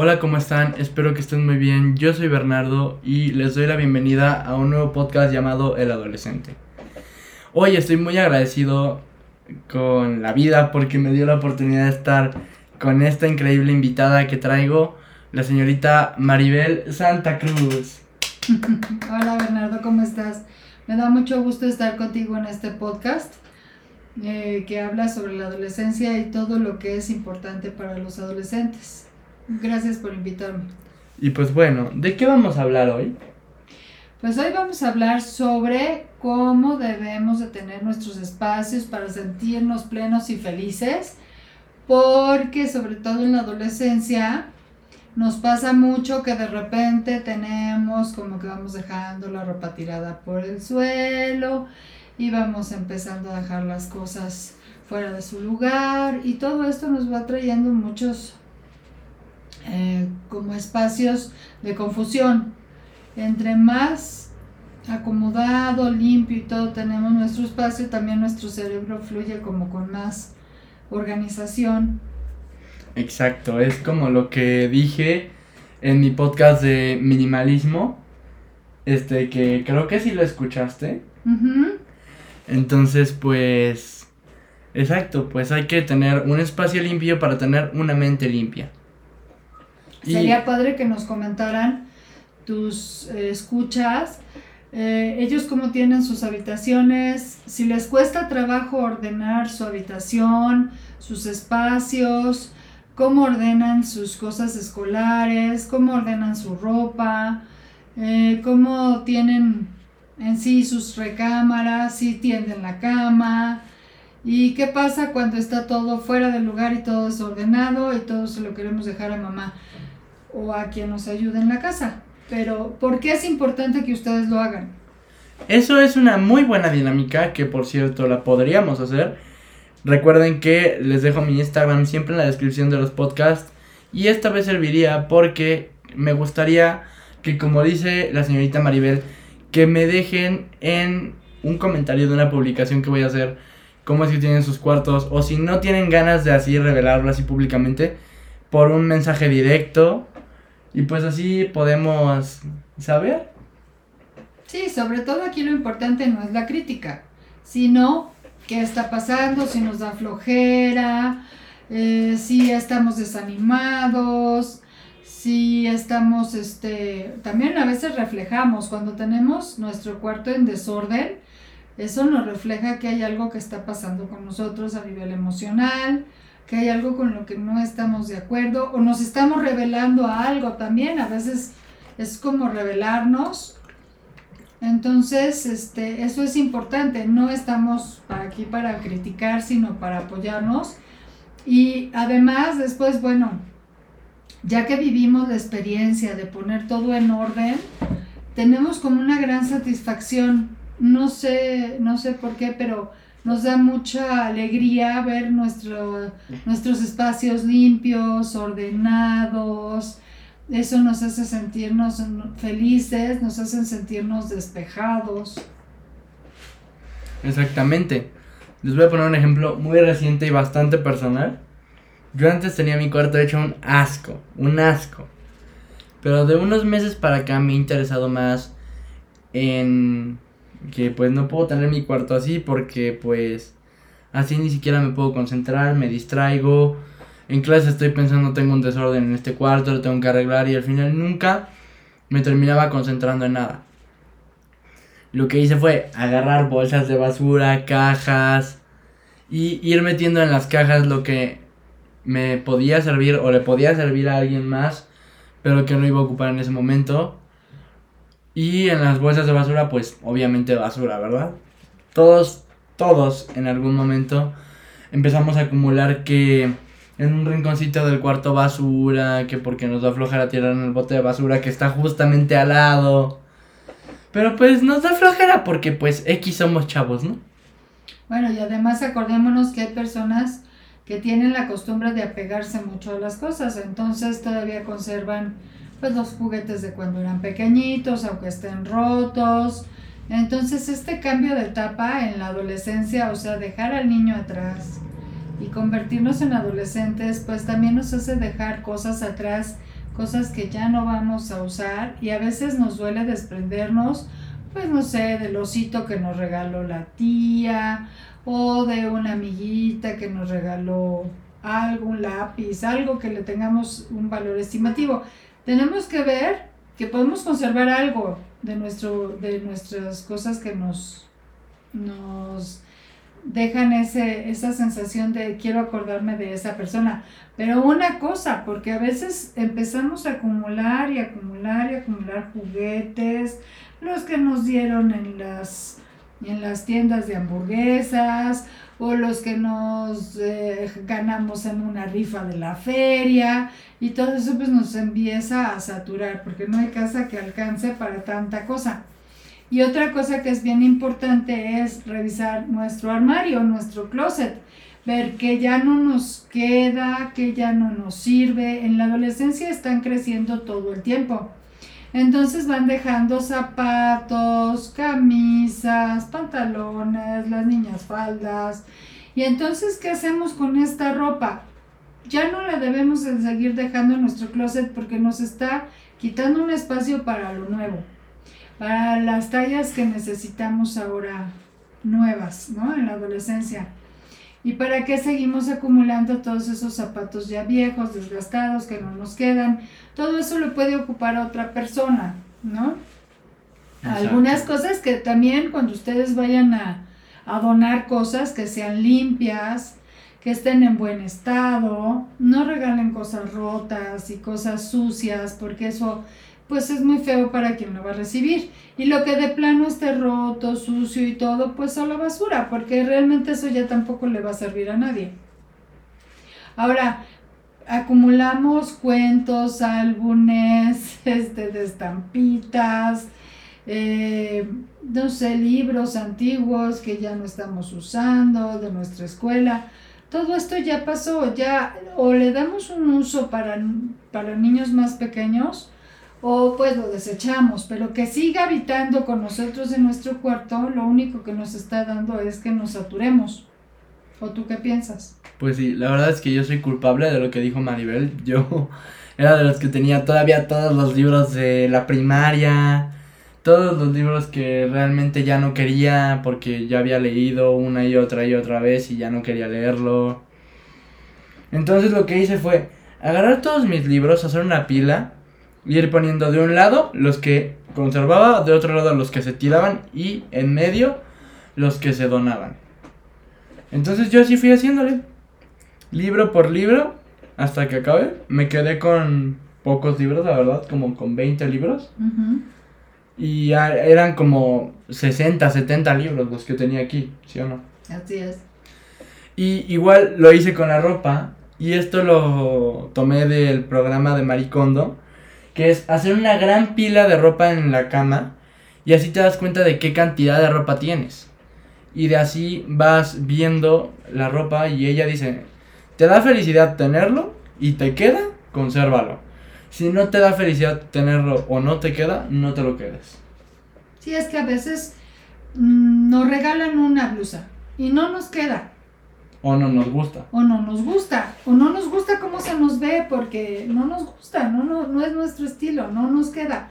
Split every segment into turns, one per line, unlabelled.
Hola, ¿cómo están? Espero que estén muy bien. Yo soy Bernardo y les doy la bienvenida a un nuevo podcast llamado El Adolescente. Hoy estoy muy agradecido con la vida porque me dio la oportunidad de estar con esta increíble invitada que traigo, la señorita Maribel Santa Cruz.
Hola Bernardo, ¿cómo estás? Me da mucho gusto estar contigo en este podcast eh, que habla sobre la adolescencia y todo lo que es importante para los adolescentes. Gracias por invitarme.
Y pues bueno, ¿de qué vamos a hablar hoy?
Pues hoy vamos a hablar sobre cómo debemos de tener nuestros espacios para sentirnos plenos y felices, porque sobre todo en la adolescencia nos pasa mucho que de repente tenemos como que vamos dejando la ropa tirada por el suelo y vamos empezando a dejar las cosas fuera de su lugar y todo esto nos va trayendo muchos eh, como espacios de confusión. Entre más acomodado, limpio y todo tenemos nuestro espacio, también nuestro cerebro fluye como con más organización.
Exacto, es como lo que dije en mi podcast de minimalismo, este que creo que sí lo escuchaste. Entonces, pues, exacto, pues hay que tener un espacio limpio para tener una mente limpia.
Sería padre que nos comentaran tus eh, escuchas, eh, ellos cómo tienen sus habitaciones, si les cuesta trabajo ordenar su habitación, sus espacios, cómo ordenan sus cosas escolares, cómo ordenan su ropa, eh, cómo tienen en sí sus recámaras, si tienden la cama, y qué pasa cuando está todo fuera del lugar y todo desordenado y todo se lo queremos dejar a mamá o a quien nos ayude en la casa. Pero, ¿por qué es importante que ustedes lo hagan?
Eso es una muy buena dinámica que, por cierto, la podríamos hacer. Recuerden que les dejo mi Instagram siempre en la descripción de los podcasts. Y esta vez serviría porque me gustaría que, como dice la señorita Maribel, que me dejen en un comentario de una publicación que voy a hacer cómo es que tienen sus cuartos. O si no tienen ganas de así revelarlo así públicamente, por un mensaje directo y pues así podemos saber.
Sí, sobre todo aquí lo importante no es la crítica, sino qué está pasando, si nos da flojera, eh, si estamos desanimados, si estamos, este, también a veces reflejamos, cuando tenemos nuestro cuarto en desorden, eso nos refleja que hay algo que está pasando con nosotros a nivel emocional, que hay algo con lo que no estamos de acuerdo o nos estamos revelando a algo también, a veces es como revelarnos. Entonces, este, eso es importante, no estamos aquí para criticar, sino para apoyarnos. Y además, después, bueno, ya que vivimos la experiencia de poner todo en orden, tenemos como una gran satisfacción. No sé, no sé por qué, pero nos da mucha alegría ver nuestro, nuestros espacios limpios, ordenados. Eso nos hace sentirnos felices, nos hace sentirnos despejados.
Exactamente. Les voy a poner un ejemplo muy reciente y bastante personal. Yo antes tenía mi cuarto hecho un asco, un asco. Pero de unos meses para acá me he interesado más en que pues no puedo tener mi cuarto así porque pues así ni siquiera me puedo concentrar, me distraigo. En clase estoy pensando tengo un desorden en este cuarto, lo tengo que arreglar y al final nunca me terminaba concentrando en nada. Lo que hice fue agarrar bolsas de basura, cajas y ir metiendo en las cajas lo que me podía servir o le podía servir a alguien más, pero que no iba a ocupar en ese momento y en las bolsas de basura, pues obviamente basura, ¿verdad? Todos, todos en algún momento empezamos a acumular que en un rinconcito del cuarto basura, que porque nos da flojera tirar en el bote de basura que está justamente al lado. Pero pues nos da flojera porque pues X somos chavos, ¿no?
Bueno, y además acordémonos que hay personas que tienen la costumbre de apegarse mucho a las cosas, entonces todavía conservan pues los juguetes de cuando eran pequeñitos, aunque estén rotos. Entonces este cambio de etapa en la adolescencia, o sea, dejar al niño atrás y convertirnos en adolescentes, pues también nos hace dejar cosas atrás cosas que ya no vamos a usar y a veces nos duele desprendernos, pues no sé, del osito que nos regaló la tía o de una amiguita que nos regaló algo, un lápiz, algo que le tengamos un valor estimativo. Tenemos que ver que podemos conservar algo de, nuestro, de nuestras cosas que nos, nos dejan ese, esa sensación de quiero acordarme de esa persona. Pero una cosa, porque a veces empezamos a acumular y acumular y acumular juguetes, los que nos dieron en las, en las tiendas de hamburguesas o los que nos eh, ganamos en una rifa de la feria y todo eso pues nos empieza a saturar porque no hay casa que alcance para tanta cosa. Y otra cosa que es bien importante es revisar nuestro armario, nuestro closet, ver que ya no nos queda, que ya no nos sirve. En la adolescencia están creciendo todo el tiempo. Entonces van dejando zapatos, camisas, pantalones, las niñas faldas. Y entonces, ¿qué hacemos con esta ropa? Ya no la debemos seguir dejando en nuestro closet porque nos está quitando un espacio para lo nuevo para las tallas que necesitamos ahora nuevas, ¿no? En la adolescencia. ¿Y para qué seguimos acumulando todos esos zapatos ya viejos, desgastados, que no nos quedan? Todo eso lo puede ocupar otra persona, ¿no? Algunas cosas que también cuando ustedes vayan a, a donar cosas que sean limpias, que estén en buen estado, no regalen cosas rotas y cosas sucias, porque eso pues es muy feo para quien lo va a recibir. Y lo que de plano esté roto, sucio y todo, pues a la basura, porque realmente eso ya tampoco le va a servir a nadie. Ahora, acumulamos cuentos, álbumes, este, de estampitas, eh, no sé, libros antiguos que ya no estamos usando, de nuestra escuela. Todo esto ya pasó, ya o le damos un uso para, para niños más pequeños, o pues lo desechamos, pero que siga habitando con nosotros en nuestro cuarto, lo único que nos está dando es que nos saturemos. ¿O tú qué piensas?
Pues sí, la verdad es que yo soy culpable de lo que dijo Maribel. Yo era de los que tenía todavía todos los libros de la primaria, todos los libros que realmente ya no quería porque ya había leído una y otra y otra vez y ya no quería leerlo. Entonces lo que hice fue agarrar todos mis libros, hacer una pila y ir poniendo de un lado los que conservaba, de otro lado los que se tiraban y en medio los que se donaban. Entonces yo así fui haciéndole, libro por libro, hasta que acabé. Me quedé con pocos libros, la verdad, como con 20 libros. Y eran como 60, 70 libros los que tenía aquí, ¿sí o no?
Así es.
Y igual lo hice con la ropa. Y esto lo tomé del programa de Maricondo que es hacer una gran pila de ropa en la cama y así te das cuenta de qué cantidad de ropa tienes. Y de así vas viendo la ropa y ella dice, te da felicidad tenerlo y te queda, consérvalo. Si no te da felicidad tenerlo o no te queda, no te lo quedes.
Sí, es que a veces mm, nos regalan una blusa y no nos queda.
O no nos gusta.
O no nos gusta. O no nos gusta cómo se nos ve porque no nos gusta, no, no, no es nuestro estilo, no nos queda.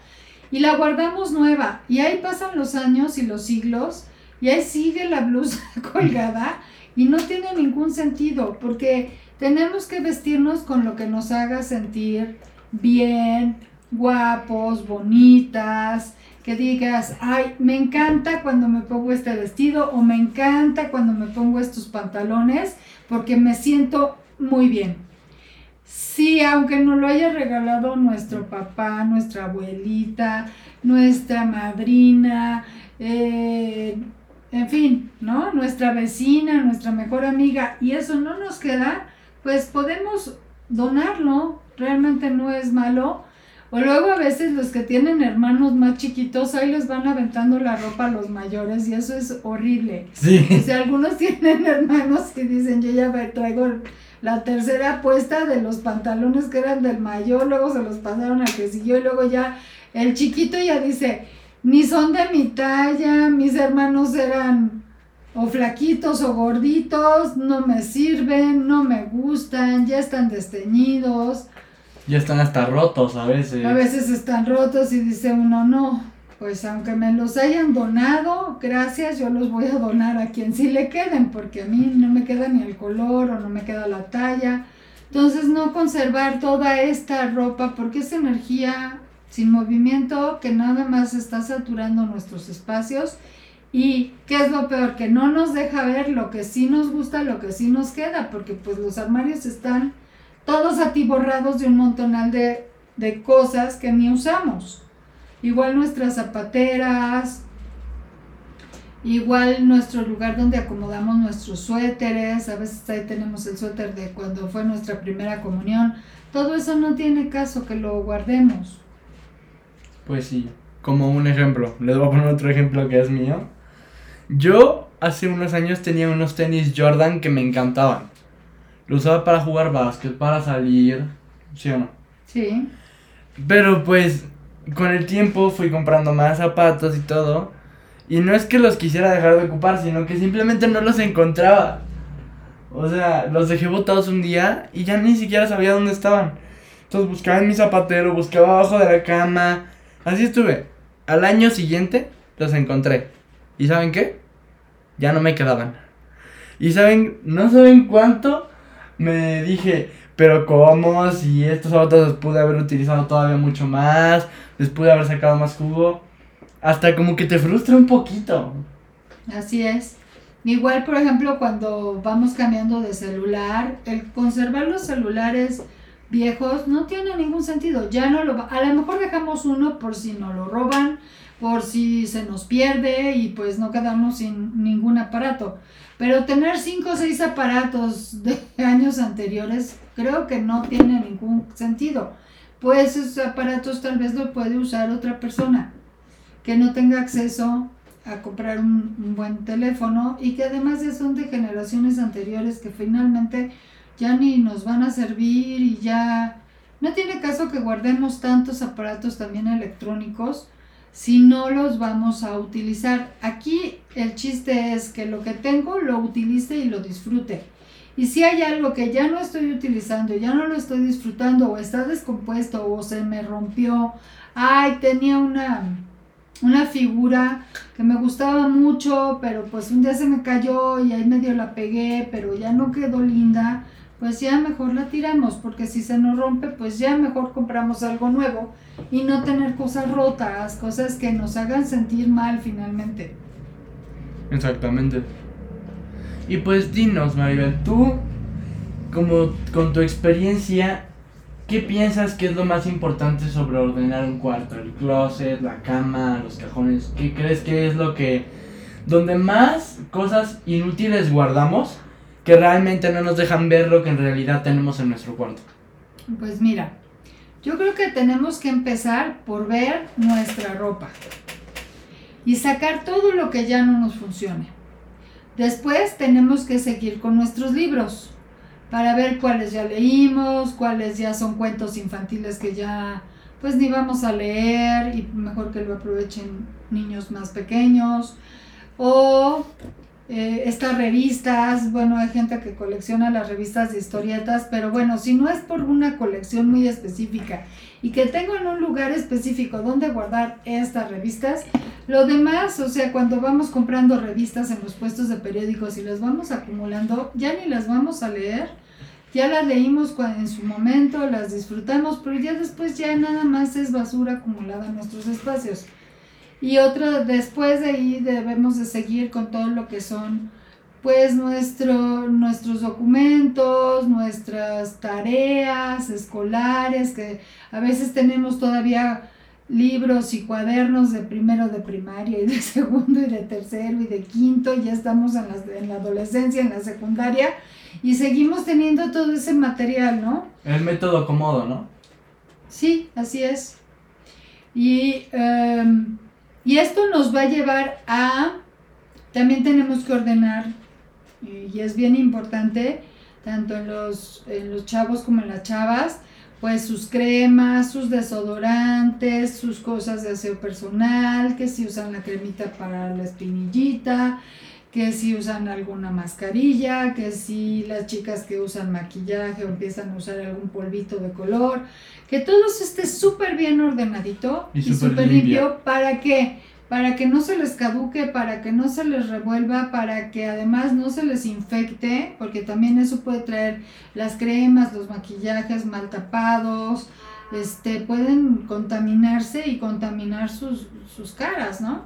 Y la guardamos nueva. Y ahí pasan los años y los siglos. Y ahí sigue la blusa colgada. Y no tiene ningún sentido porque tenemos que vestirnos con lo que nos haga sentir bien, guapos, bonitas, que digas, ay, me encanta cuando me pongo este vestido o me encanta cuando me pongo estos pantalones porque me siento muy bien. Sí, aunque no lo haya regalado nuestro papá, nuestra abuelita, nuestra madrina, eh, en fin, ¿no? Nuestra vecina, nuestra mejor amiga, y eso no nos queda, pues podemos donarlo, realmente no es malo o luego a veces los que tienen hermanos más chiquitos, ahí les van aventando la ropa a los mayores y eso es horrible. Sí. O sea, algunos tienen hermanos que dicen, yo ya traigo la tercera puesta de los pantalones que eran del mayor, luego se los pasaron al que siguió y luego ya el chiquito ya dice, ni son de mi talla, mis hermanos eran o flaquitos o gorditos, no me sirven, no me gustan, ya están desteñidos.
Ya están hasta rotos a veces.
A veces están rotos y dice uno, no, pues aunque me los hayan donado, gracias, yo los voy a donar a quien sí le queden, porque a mí no me queda ni el color o no me queda la talla. Entonces no conservar toda esta ropa porque es energía sin movimiento que nada más está saturando nuestros espacios y qué es lo peor que no nos deja ver lo que sí nos gusta, lo que sí nos queda, porque pues los armarios están todos atiborrados de un montonal de, de cosas que ni usamos. Igual nuestras zapateras, igual nuestro lugar donde acomodamos nuestros suéteres, a veces ahí tenemos el suéter de cuando fue nuestra primera comunión. Todo eso no tiene caso que lo guardemos.
Pues sí, como un ejemplo, les voy a poner otro ejemplo que es mío. Yo hace unos años tenía unos tenis Jordan que me encantaban. Lo usaba para jugar básquet, para salir, ¿sí o no?
Sí.
Pero pues con el tiempo fui comprando más zapatos y todo. Y no es que los quisiera dejar de ocupar, sino que simplemente no los encontraba. O sea, los dejé botados un día y ya ni siquiera sabía dónde estaban. Entonces buscaba en mi zapatero, buscaba abajo de la cama, Así estuve. Al año siguiente los encontré. ¿Y saben qué? Ya no me quedaban. Y saben, no saben cuánto me dije, pero cómo, si estos zapatos los pude haber utilizado todavía mucho más, les pude haber sacado más jugo. Hasta como que te frustra un poquito.
Así es. Igual, por ejemplo, cuando vamos cambiando de celular, el conservar los celulares viejos no tiene ningún sentido. Ya no lo a lo mejor dejamos uno por si no lo roban, por si se nos pierde y pues no quedamos sin ningún aparato. Pero tener cinco o seis aparatos de años anteriores creo que no tiene ningún sentido. Pues esos aparatos tal vez lo puede usar otra persona que no tenga acceso a comprar un, un buen teléfono y que además son de generaciones anteriores que finalmente ya ni nos van a servir y ya no tiene caso que guardemos tantos aparatos también electrónicos si no los vamos a utilizar. Aquí el chiste es que lo que tengo lo utilice y lo disfrute. Y si hay algo que ya no estoy utilizando, ya no lo estoy disfrutando o está descompuesto o se me rompió, ay, tenía una una figura que me gustaba mucho, pero pues un día se me cayó y ahí medio la pegué, pero ya no quedó linda pues ya mejor la tiramos, porque si se nos rompe, pues ya mejor compramos algo nuevo y no tener cosas rotas, cosas que nos hagan sentir mal finalmente.
Exactamente. Y pues dinos, Maribel, tú, como con tu experiencia, ¿qué piensas que es lo más importante sobre ordenar un cuarto? El closet, la cama, los cajones. ¿Qué crees que es lo que... donde más cosas inútiles guardamos? Que realmente no nos dejan ver lo que en realidad tenemos en nuestro cuarto?
Pues mira, yo creo que tenemos que empezar por ver nuestra ropa y sacar todo lo que ya no nos funcione. Después tenemos que seguir con nuestros libros para ver cuáles ya leímos, cuáles ya son cuentos infantiles que ya pues ni vamos a leer y mejor que lo aprovechen niños más pequeños o eh, estas revistas, bueno, hay gente que colecciona las revistas de historietas, pero bueno, si no es por una colección muy específica y que tengo en un lugar específico donde guardar estas revistas, lo demás, o sea, cuando vamos comprando revistas en los puestos de periódicos y las vamos acumulando, ya ni las vamos a leer, ya las leímos en su momento, las disfrutamos, pero ya después ya nada más es basura acumulada en nuestros espacios. Y otra, después de ahí debemos de seguir con todo lo que son pues nuestro, nuestros documentos, nuestras tareas escolares, que a veces tenemos todavía libros y cuadernos de primero de primaria y de segundo y de tercero y de quinto, ya estamos en la, en la adolescencia, en la secundaria, y seguimos teniendo todo ese material, ¿no?
El método cómodo, ¿no?
Sí, así es. Y em, y esto nos va a llevar a, también tenemos que ordenar, y es bien importante, tanto en los, en los chavos como en las chavas, pues sus cremas, sus desodorantes, sus cosas de aseo personal, que si usan la cremita para la espinillita, que si usan alguna mascarilla, que si las chicas que usan maquillaje o empiezan a usar algún polvito de color, que todo esté súper bien ordenadito y, súper limpio. para que para que no se les caduque, para que no se les revuelva, para que además no se les infecte, porque también eso puede traer las cremas, los maquillajes mal tapados, este, pueden contaminarse y contaminar sus, sus caras, ¿no?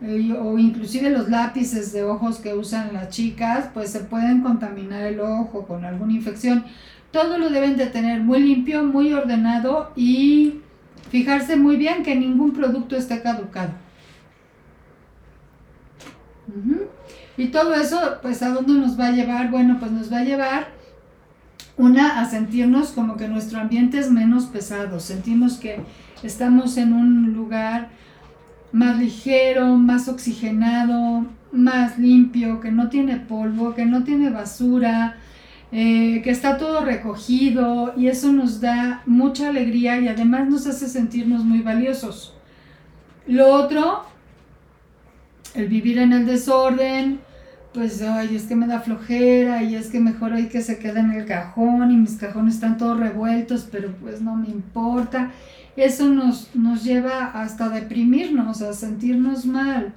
O inclusive los lápices de ojos que usan las chicas, pues se pueden contaminar el ojo con alguna infección. Todo lo deben de tener muy limpio, muy ordenado y fijarse muy bien que ningún producto esté caducado. Y todo eso, pues, ¿a dónde nos va a llevar? Bueno, pues nos va a llevar una a sentirnos como que nuestro ambiente es menos pesado, sentimos que estamos en un lugar más ligero, más oxigenado, más limpio, que no tiene polvo, que no tiene basura, eh, que está todo recogido y eso nos da mucha alegría y además nos hace sentirnos muy valiosos. Lo otro el vivir en el desorden, pues, ay, es que me da flojera y es que mejor hay que se quede en el cajón y mis cajones están todos revueltos, pero pues no me importa. Eso nos, nos lleva hasta deprimirnos, a sentirnos mal,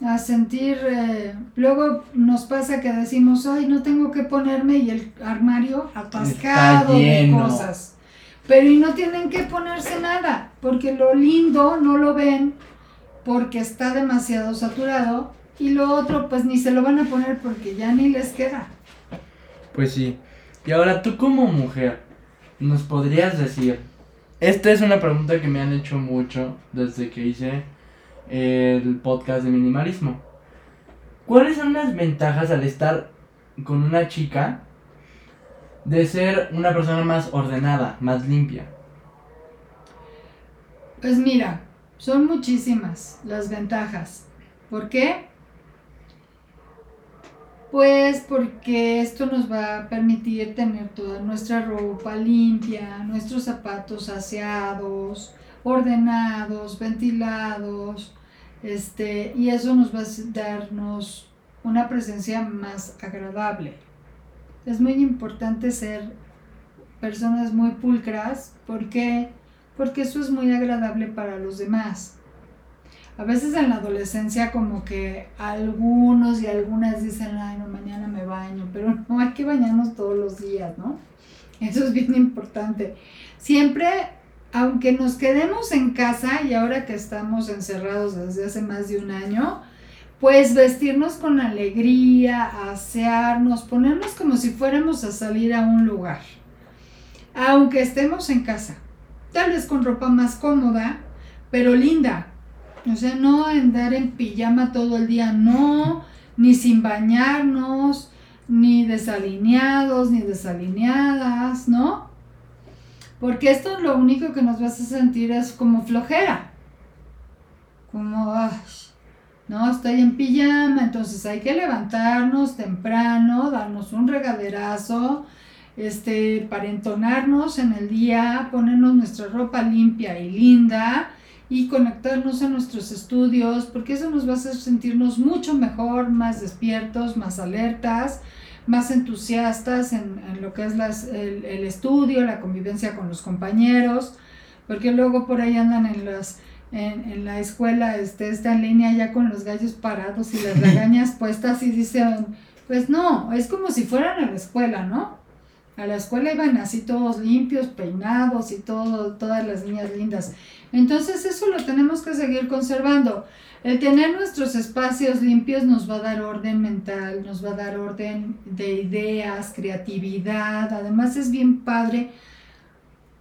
a sentir, eh, luego nos pasa que decimos, ay, no tengo que ponerme y el armario atascado de cosas. Pero y no tienen que ponerse nada, porque lo lindo no lo ven porque está demasiado saturado y lo otro pues ni se lo van a poner porque ya ni les queda.
Pues sí. Y ahora tú como mujer, nos podrías decir, esta es una pregunta que me han hecho mucho desde que hice el podcast de minimalismo. ¿Cuáles son las ventajas al estar con una chica de ser una persona más ordenada, más limpia?
Pues mira, son muchísimas las ventajas. ¿Por qué? Pues porque esto nos va a permitir tener toda nuestra ropa limpia, nuestros zapatos aseados, ordenados, ventilados, este, y eso nos va a darnos una presencia más agradable. Es muy importante ser personas muy pulcras porque porque eso es muy agradable para los demás. A veces en la adolescencia como que algunos y algunas dicen, ay, no, mañana me baño, pero no hay que bañarnos todos los días, ¿no? Eso es bien importante. Siempre, aunque nos quedemos en casa y ahora que estamos encerrados desde hace más de un año, pues vestirnos con alegría, asearnos, ponernos como si fuéramos a salir a un lugar, aunque estemos en casa tal vez con ropa más cómoda, pero linda. O sea, no andar en pijama todo el día, no, ni sin bañarnos, ni desalineados, ni desalineadas, ¿no? Porque esto lo único que nos vas a sentir es como flojera. Como, no, estoy en pijama, entonces hay que levantarnos temprano, darnos un regaderazo, este, para entonarnos en el día, ponernos nuestra ropa limpia y linda y conectarnos a nuestros estudios, porque eso nos va a hacer sentirnos mucho mejor, más despiertos, más alertas, más entusiastas en, lo que es el, estudio, la convivencia con los compañeros, porque luego por ahí andan en las en, la escuela este, está en línea ya con los gallos parados y las regañas puestas y dicen, pues no, es como si fueran a la escuela, ¿no? A la escuela iban así todos limpios, peinados y todo, todas las niñas lindas. Entonces eso lo tenemos que seguir conservando. El tener nuestros espacios limpios nos va a dar orden mental, nos va a dar orden de ideas, creatividad. Además es bien padre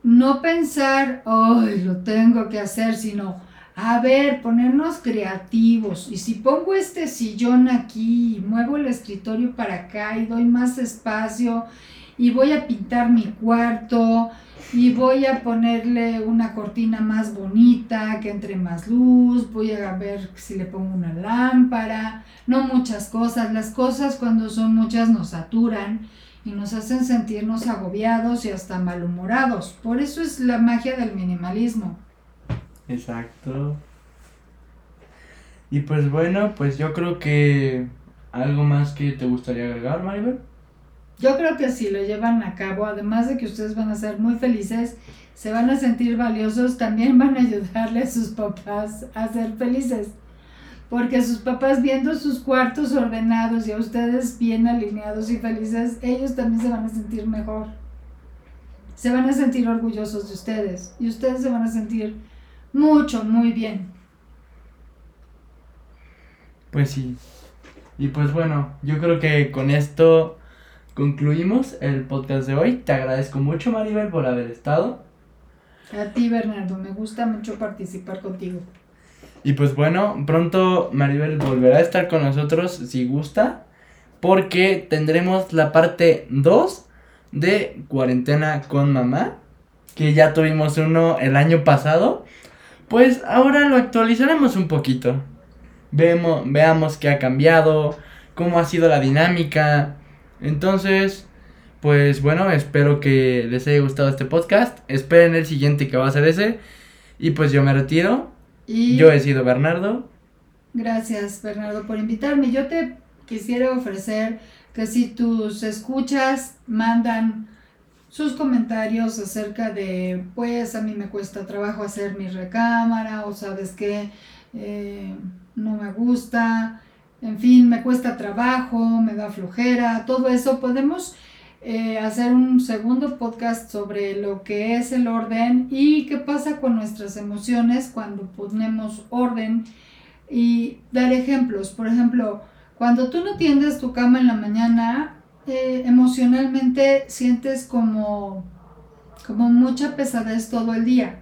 no pensar, hoy lo tengo que hacer, sino, a ver, ponernos creativos. Y si pongo este sillón aquí y muevo el escritorio para acá y doy más espacio y voy a pintar mi cuarto y voy a ponerle una cortina más bonita, que entre más luz, voy a ver si le pongo una lámpara, no muchas cosas, las cosas cuando son muchas nos saturan y nos hacen sentirnos agobiados y hasta malhumorados. Por eso es la magia del minimalismo.
Exacto. Y pues bueno, pues yo creo que algo más que te gustaría agregar, Maribel.
Yo creo que si lo llevan a cabo, además de que ustedes van a ser muy felices, se van a sentir valiosos, también van a ayudarle a sus papás a ser felices. Porque sus papás viendo sus cuartos ordenados y a ustedes bien alineados y felices, ellos también se van a sentir mejor. Se van a sentir orgullosos de ustedes y ustedes se van a sentir mucho, muy bien.
Pues sí. Y pues bueno, yo creo que con esto concluimos el podcast de hoy. Te agradezco mucho, Maribel, por haber estado.
A ti, Bernardo, me gusta mucho participar contigo.
Y pues bueno, pronto Maribel volverá a estar con nosotros si gusta, porque tendremos la parte 2 de cuarentena con mamá, que ya tuvimos uno el año pasado. Pues ahora lo actualizaremos un poquito. Vemos, veamos qué ha cambiado, cómo ha sido la dinámica. Entonces, pues bueno, espero que les haya gustado este podcast. Esperen el siguiente que va a ser ese. Y pues yo me retiro. Yo he sido Bernardo.
Gracias, Bernardo, por invitarme. Yo te quisiera ofrecer que si tus escuchas mandan sus comentarios acerca de, pues a mí me cuesta trabajo hacer mi recámara o sabes que eh, no me gusta, en fin, me cuesta trabajo, me da flojera, todo eso, podemos eh, hacer un segundo podcast sobre lo que es el orden y qué pasa con nuestras emociones cuando ponemos orden y dar ejemplos. Por ejemplo, cuando tú no tiendes tu cama en la mañana, eh, emocionalmente sientes como, como mucha pesadez todo el día.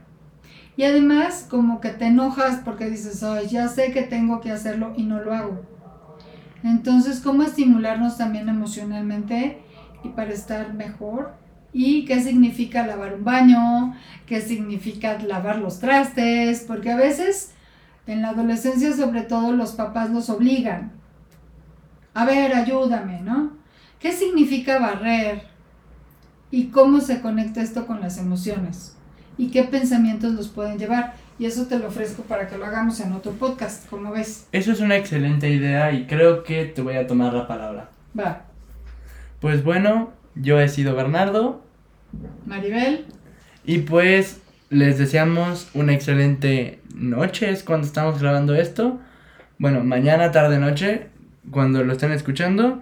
Y además como que te enojas porque dices, ay, ya sé que tengo que hacerlo y no lo hago. Entonces, ¿cómo estimularnos también emocionalmente? y para estar mejor. ¿Y qué significa lavar un baño? ¿Qué significa lavar los trastes? Porque a veces en la adolescencia sobre todo los papás los obligan. A ver, ayúdame, ¿no? ¿Qué significa barrer? ¿Y cómo se conecta esto con las emociones? ¿Y qué pensamientos los pueden llevar? Y eso te lo ofrezco para que lo hagamos en otro podcast, como ves.
Eso es una excelente idea y creo que te voy a tomar la palabra.
Va.
Pues bueno, yo he sido Bernardo.
Maribel.
Y pues les deseamos una excelente noche, es cuando estamos grabando esto. Bueno, mañana, tarde, noche, cuando lo estén escuchando.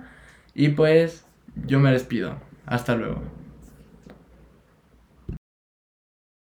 Y pues yo me despido. Hasta luego.